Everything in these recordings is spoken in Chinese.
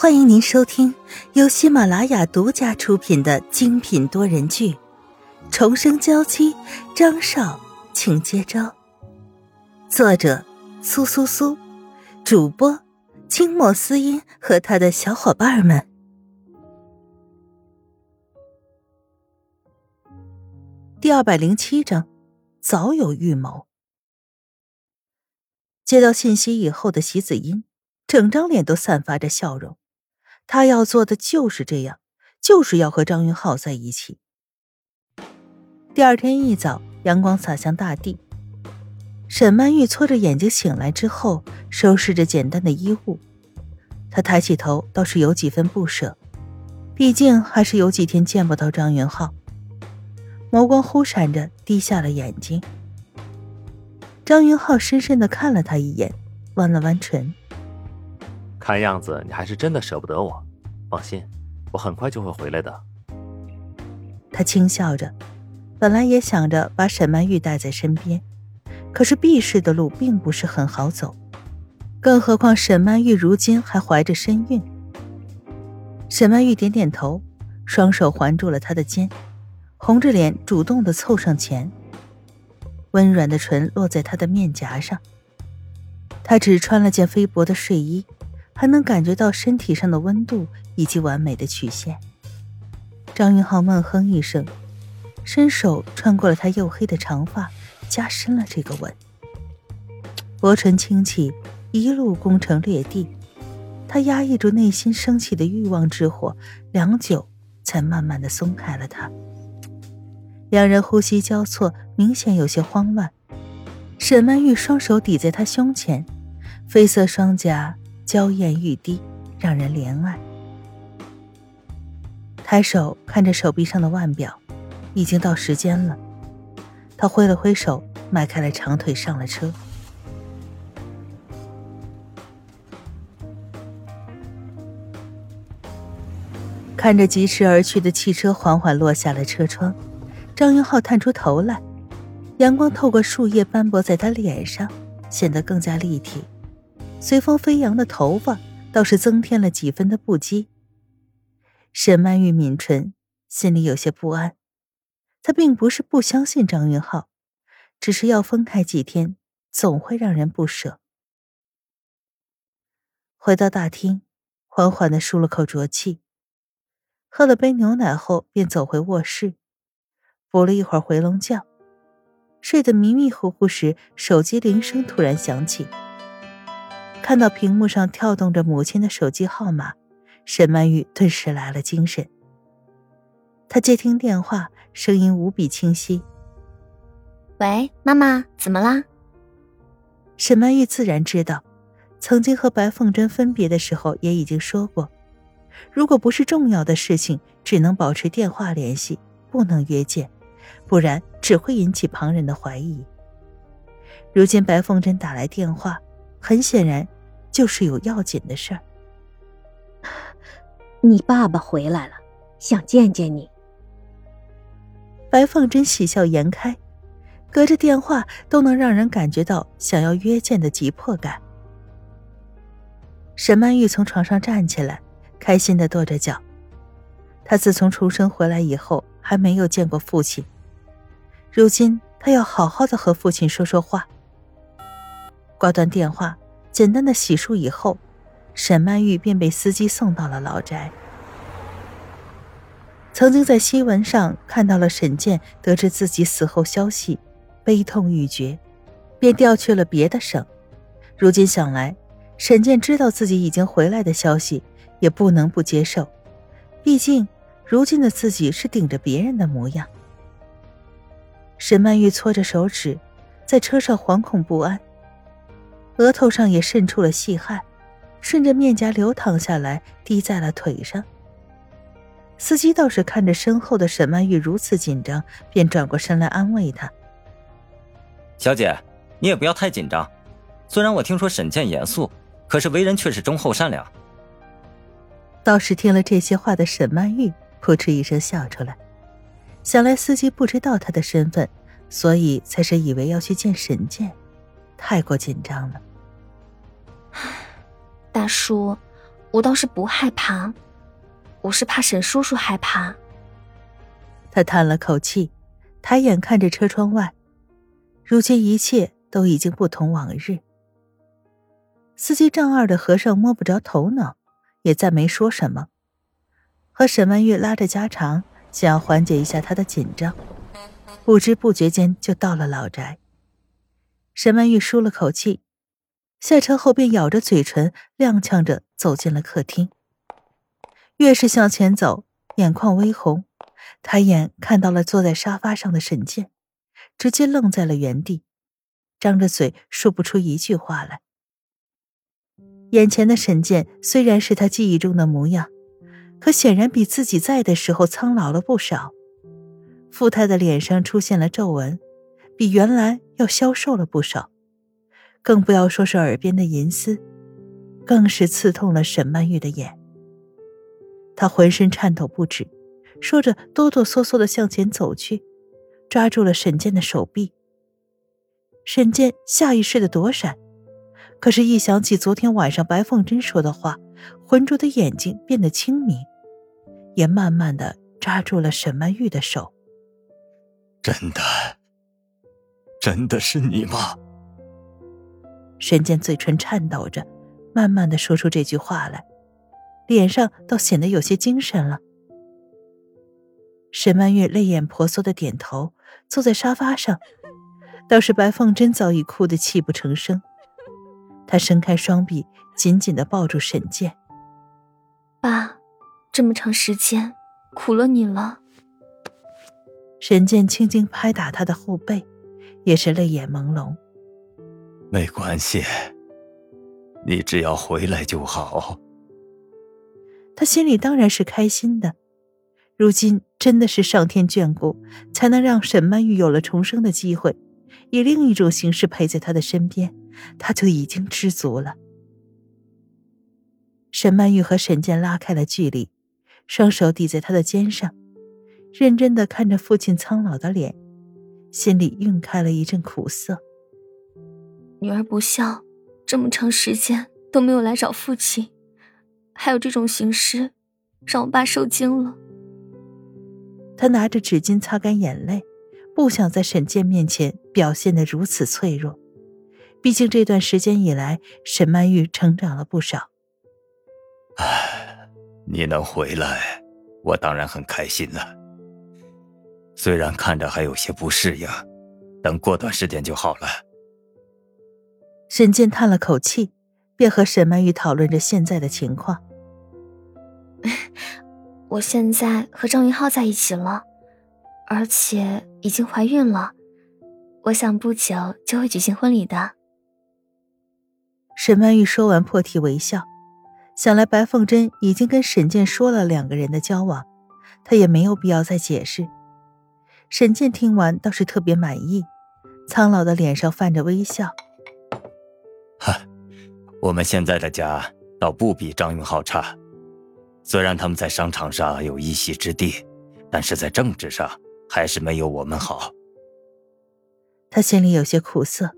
欢迎您收听由喜马拉雅独家出品的精品多人剧《重生娇妻》，张少，请接招。作者：苏苏苏，主播：清末思音和他的小伙伴们。第二百零七章，早有预谋。接到信息以后的席子音，整张脸都散发着笑容。他要做的就是这样，就是要和张云浩在一起。第二天一早，阳光洒向大地。沈曼玉搓着眼睛醒来之后，收拾着简单的衣物。她抬起头，倒是有几分不舍，毕竟还是有几天见不到张云浩。眸光忽闪着，低下了眼睛。张云浩深深的看了他一眼，弯了弯唇。看样子你还是真的舍不得我，放心，我很快就会回来的。他轻笑着，本来也想着把沈曼玉带在身边，可是避世的路并不是很好走，更何况沈曼玉如今还怀着身孕。沈曼玉点点头，双手环住了他的肩，红着脸主动的凑上前，温软的唇落在他的面颊上。他只穿了件菲薄的睡衣。还能感觉到身体上的温度以及完美的曲线。张云浩闷哼一声，伸手穿过了他黝黑的长发，加深了这个吻。薄唇轻启，一路攻城略地。他压抑住内心升起的欲望之火，良久才慢慢的松开了他。两人呼吸交错，明显有些慌乱。沈曼玉双手抵在他胸前，绯色双颊。娇艳欲滴，让人怜爱。抬手看着手臂上的腕表，已经到时间了。他挥了挥手，迈开了长腿，上了车。看着疾驰而去的汽车缓缓落下了车窗，张云浩探出头来，阳光透过树叶斑驳在他脸上，显得更加立体。随风飞扬的头发倒是增添了几分的不羁。沈曼玉抿唇，心里有些不安。她并不是不相信张云浩，只是要分开几天，总会让人不舍。回到大厅，缓缓的舒了口浊气，喝了杯牛奶后，便走回卧室，补了一会儿回笼觉。睡得迷迷糊糊时，手机铃声突然响起。看到屏幕上跳动着母亲的手机号码，沈曼玉顿时来了精神。她接听电话，声音无比清晰：“喂，妈妈，怎么啦？”沈曼玉自然知道，曾经和白凤珍分别的时候也已经说过，如果不是重要的事情，只能保持电话联系，不能约见，不然只会引起旁人的怀疑。如今白凤珍打来电话，很显然。就是有要紧的事儿。你爸爸回来了，想见见你。白凤珍喜笑颜开，隔着电话都能让人感觉到想要约见的急迫感。沈曼玉从床上站起来，开心的跺着脚。她自从出生回来以后，还没有见过父亲，如今她要好好的和父亲说说话。挂断电话。简单的洗漱以后，沈曼玉便被司机送到了老宅。曾经在新闻上看到了沈健得知自己死后消息，悲痛欲绝，便调去了别的省。如今想来，沈健知道自己已经回来的消息，也不能不接受。毕竟，如今的自己是顶着别人的模样。沈曼玉搓着手指，在车上惶恐不安。额头上也渗出了细汗，顺着面颊流淌下来，滴在了腿上。司机倒是看着身后的沈曼玉如此紧张，便转过身来安慰她：“小姐，你也不要太紧张。虽然我听说沈健严肃，可是为人却是忠厚善良。”倒是听了这些话的沈曼玉扑哧一声笑出来，想来司机不知道她的身份，所以才是以为要去见沈健，太过紧张了。大叔，我倒是不害怕，我是怕沈叔叔害怕。他叹了口气，抬眼看着车窗外，如今一切都已经不同往日。司机丈二的和尚摸不着头脑，也再没说什么，和沈曼玉拉着家常，想要缓解一下他的紧张。不知不觉间就到了老宅。沈曼玉舒了口气，下车后便咬着嘴唇，踉跄着走进了客厅。越是向前走，眼眶微红。抬眼看到了坐在沙发上的沈健，直接愣在了原地，张着嘴说不出一句话来。眼前的沈健虽然是他记忆中的模样，可显然比自己在的时候苍老了不少。富态的脸上出现了皱纹，比原来要消瘦了不少，更不要说是耳边的银丝，更是刺痛了沈曼玉的眼。她浑身颤抖不止。说着，哆哆嗦嗦的向前走去，抓住了沈健的手臂。沈健下意识的躲闪，可是，一想起昨天晚上白凤珍说的话，浑浊的眼睛变得清明，也慢慢的抓住了沈曼玉的手。真的，真的是你吗？沈健嘴唇颤抖着，慢慢的说出这句话来，脸上倒显得有些精神了。沈曼玉泪眼婆娑的点头，坐在沙发上。倒是白凤珍早已哭得泣不成声。她伸开双臂，紧紧的抱住沈健。爸，这么长时间苦了你了。沈健轻轻拍打她的后背，也是泪眼朦胧。没关系，你只要回来就好。他心里当然是开心的。如今真的是上天眷顾，才能让沈曼玉有了重生的机会，以另一种形式陪在他的身边，他就已经知足了。沈曼玉和沈健拉开了距离，双手抵在他的肩上，认真的看着父亲苍老的脸，心里晕开了一阵苦涩。女儿不孝，这么长时间都没有来找父亲，还有这种形式，让我爸受惊了。他拿着纸巾擦干眼泪，不想在沈健面前表现的如此脆弱。毕竟这段时间以来，沈曼玉成长了不少。唉，你能回来，我当然很开心了。虽然看着还有些不适应，等过段时间就好了。沈健叹了口气，便和沈曼玉讨论着现在的情况。我现在和张云浩在一起了，而且已经怀孕了，我想不久就会举行婚礼的。沈曼玉说完，破涕为笑。想来白凤珍已经跟沈健说了两个人的交往，她也没有必要再解释。沈健听完倒是特别满意，苍老的脸上泛着微笑。我们现在的家倒不比张云浩差。虽然他们在商场上有一席之地，但是在政治上还是没有我们好。他心里有些苦涩，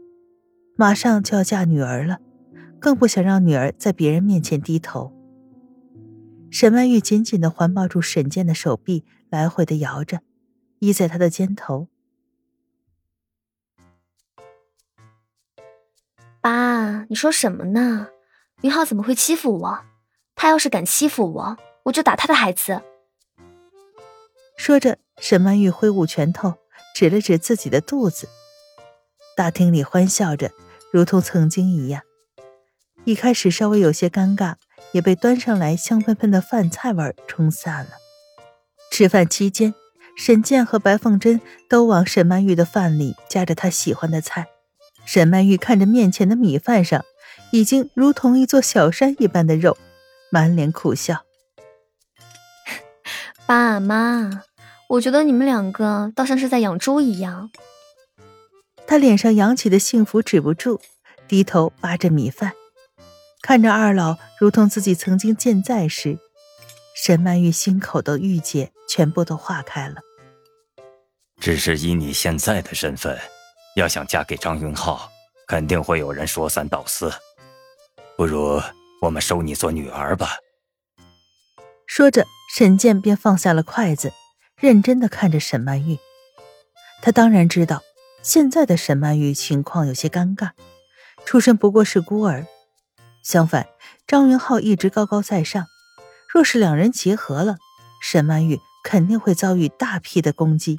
马上就要嫁女儿了，更不想让女儿在别人面前低头。沈曼玉紧紧的环抱住沈健的手臂，来回的摇着，依在他的肩头。爸，你说什么呢？云浩怎么会欺负我？他要是敢欺负我，我就打他的孩子。说着，沈曼玉挥舞拳头，指了指自己的肚子。大厅里欢笑着，如同曾经一样。一开始稍微有些尴尬，也被端上来香喷喷的饭菜味冲散了。吃饭期间，沈健和白凤珍都往沈曼玉的饭里夹着她喜欢的菜。沈曼玉看着面前的米饭上，已经如同一座小山一般的肉。满脸苦笑，爸妈，我觉得你们两个倒像是在养猪一样。他脸上扬起的幸福止不住，低头扒着米饭，看着二老如同自己曾经健在时，沈曼玉心口的郁结全部都化开了。只是以你现在的身份，要想嫁给张云浩，肯定会有人说三道四，不如。我们收你做女儿吧。说着，沈健便放下了筷子，认真的看着沈曼玉。他当然知道，现在的沈曼玉情况有些尴尬，出身不过是孤儿。相反，张云浩一直高高在上，若是两人结合了，沈曼玉肯定会遭遇大批的攻击。